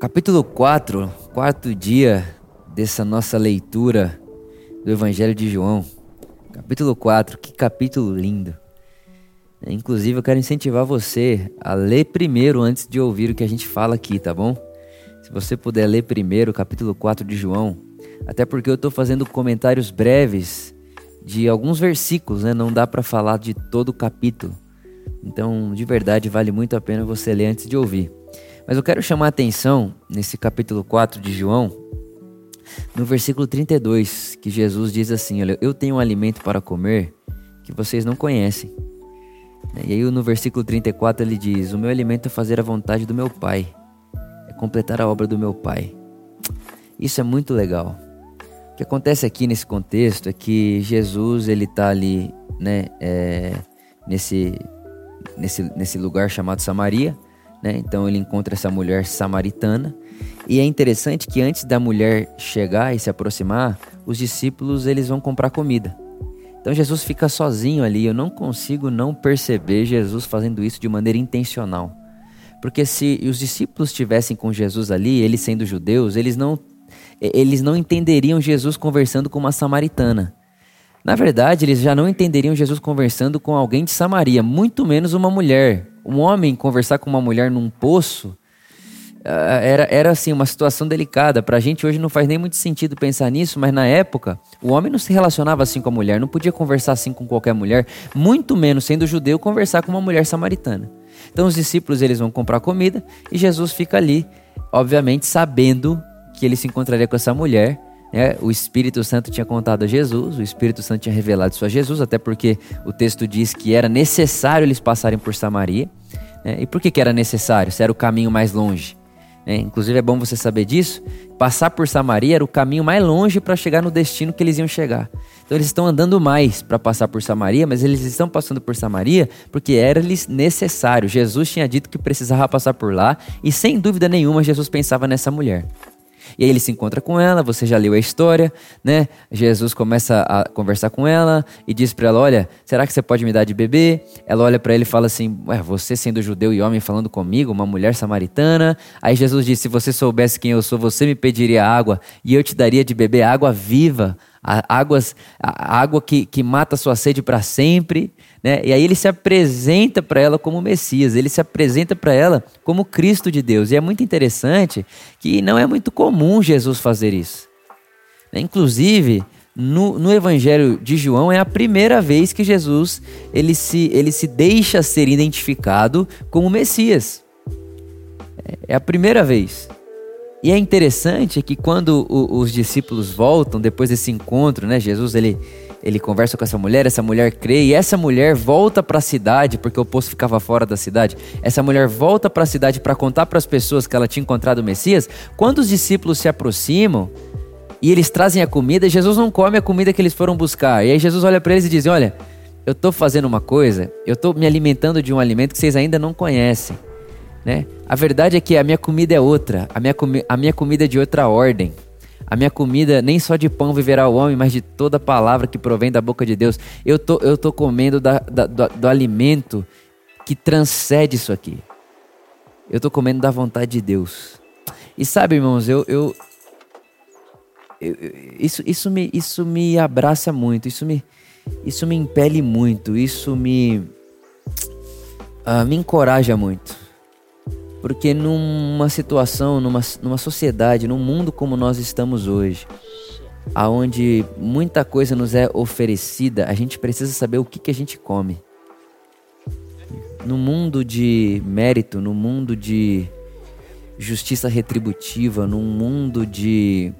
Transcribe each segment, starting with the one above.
Capítulo 4, quarto dia dessa nossa leitura do Evangelho de João. Capítulo 4, que capítulo lindo. Inclusive, eu quero incentivar você a ler primeiro antes de ouvir o que a gente fala aqui, tá bom? Se você puder ler primeiro o capítulo 4 de João, até porque eu estou fazendo comentários breves de alguns versículos, né? Não dá para falar de todo o capítulo. Então, de verdade, vale muito a pena você ler antes de ouvir. Mas eu quero chamar a atenção nesse capítulo 4 de João, no versículo 32, que Jesus diz assim: Olha, eu tenho um alimento para comer que vocês não conhecem. E aí no versículo 34 ele diz: O meu alimento é fazer a vontade do meu Pai, é completar a obra do meu Pai. Isso é muito legal. O que acontece aqui nesse contexto é que Jesus ele está ali, né, é, nesse, nesse, nesse lugar chamado Samaria né? Então ele encontra essa mulher samaritana. E é interessante que antes da mulher chegar e se aproximar, os discípulos eles vão comprar comida. Então Jesus fica sozinho ali. Eu não consigo não perceber Jesus fazendo isso de maneira intencional. Porque se os discípulos estivessem com Jesus ali, eles sendo judeus, eles não eles não entenderiam Jesus conversando com uma samaritana. Na verdade, eles já não entenderiam Jesus conversando com alguém de Samaria, muito menos uma mulher, um homem conversar com uma mulher num poço uh, era, era assim uma situação delicada. Para a gente hoje não faz nem muito sentido pensar nisso, mas na época o homem não se relacionava assim com a mulher, não podia conversar assim com qualquer mulher, muito menos sendo judeu conversar com uma mulher samaritana. Então os discípulos eles vão comprar comida e Jesus fica ali, obviamente sabendo que ele se encontraria com essa mulher é, o Espírito Santo tinha contado a Jesus, o Espírito Santo tinha revelado isso a Jesus, até porque o texto diz que era necessário eles passarem por Samaria. É, e por que, que era necessário? Se era o caminho mais longe. É, inclusive é bom você saber disso. Passar por Samaria era o caminho mais longe para chegar no destino que eles iam chegar. Então eles estão andando mais para passar por Samaria, mas eles estão passando por Samaria porque era-lhes necessário. Jesus tinha dito que precisava passar por lá e sem dúvida nenhuma Jesus pensava nessa mulher. E aí ele se encontra com ela, você já leu a história, né? Jesus começa a conversar com ela e diz para ela: Olha, será que você pode me dar de beber? Ela olha para ele e fala assim: Ué, você sendo judeu e homem falando comigo, uma mulher samaritana. Aí Jesus diz: Se você soubesse quem eu sou, você me pediria água e eu te daria de beber água viva a, águas, a água que, que mata a sua sede para sempre. Né? E aí ele se apresenta para ela como Messias, ele se apresenta para ela como Cristo de Deus. E é muito interessante que não é muito comum Jesus fazer isso. Né? Inclusive, no, no, Evangelho de João é a primeira vez que Jesus ele se, ele se deixa ser identificado como Messias. É, é a primeira vez. E é interessante que quando o, os discípulos voltam depois desse encontro, né? Jesus ele ele conversa com essa mulher, essa mulher crê e essa mulher volta para a cidade porque o poço ficava fora da cidade. Essa mulher volta para a cidade para contar para as pessoas que ela tinha encontrado o Messias. Quando os discípulos se aproximam e eles trazem a comida, Jesus não come a comida que eles foram buscar. E aí Jesus olha para eles e diz: "Olha, eu estou fazendo uma coisa, eu estou me alimentando de um alimento que vocês ainda não conhecem." Né? A verdade é que a minha comida é outra, a minha, a minha comida é de outra ordem. A minha comida nem só de pão viverá o homem, mas de toda palavra que provém da boca de Deus. Eu tô, eu tô comendo da, da, do, do alimento que transcende isso aqui. Eu tô comendo da vontade de Deus. E sabe, irmãos, eu, eu, eu, isso, isso, me, isso me abraça muito, isso me, isso me impele muito, isso me, uh, me encoraja muito. Porque numa situação, numa, numa sociedade, num mundo como nós estamos hoje, aonde muita coisa nos é oferecida, a gente precisa saber o que, que a gente come. No mundo de mérito, no mundo de justiça retributiva, num mundo de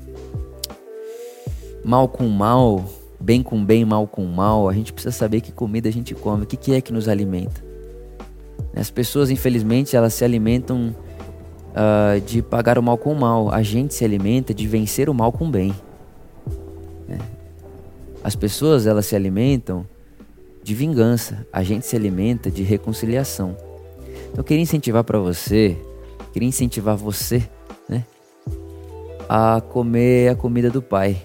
mal com mal, bem com bem, mal com mal, a gente precisa saber que comida a gente come, o que, que é que nos alimenta. As pessoas, infelizmente, elas se alimentam uh, de pagar o mal com o mal. A gente se alimenta de vencer o mal com o bem. Né? As pessoas, elas se alimentam de vingança. A gente se alimenta de reconciliação. Então, eu queria incentivar para você, queria incentivar você, né? A comer a comida do Pai.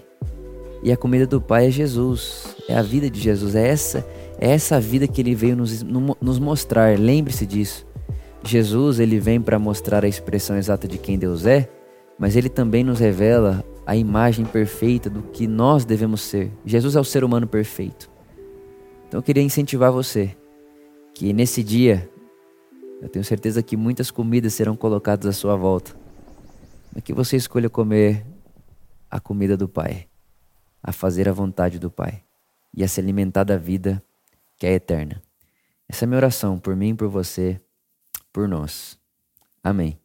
E a comida do Pai é Jesus, é a vida de Jesus, é essa é essa vida que ele veio nos, nos mostrar. Lembre-se disso. Jesus ele vem para mostrar a expressão exata de quem Deus é, mas ele também nos revela a imagem perfeita do que nós devemos ser. Jesus é o ser humano perfeito. Então eu queria incentivar você que nesse dia, eu tenho certeza que muitas comidas serão colocadas à sua volta, mas que você escolha comer a comida do Pai, a fazer a vontade do Pai e a se alimentar da vida que é eterna. Essa é a minha oração por mim, por você, por nós. Amém.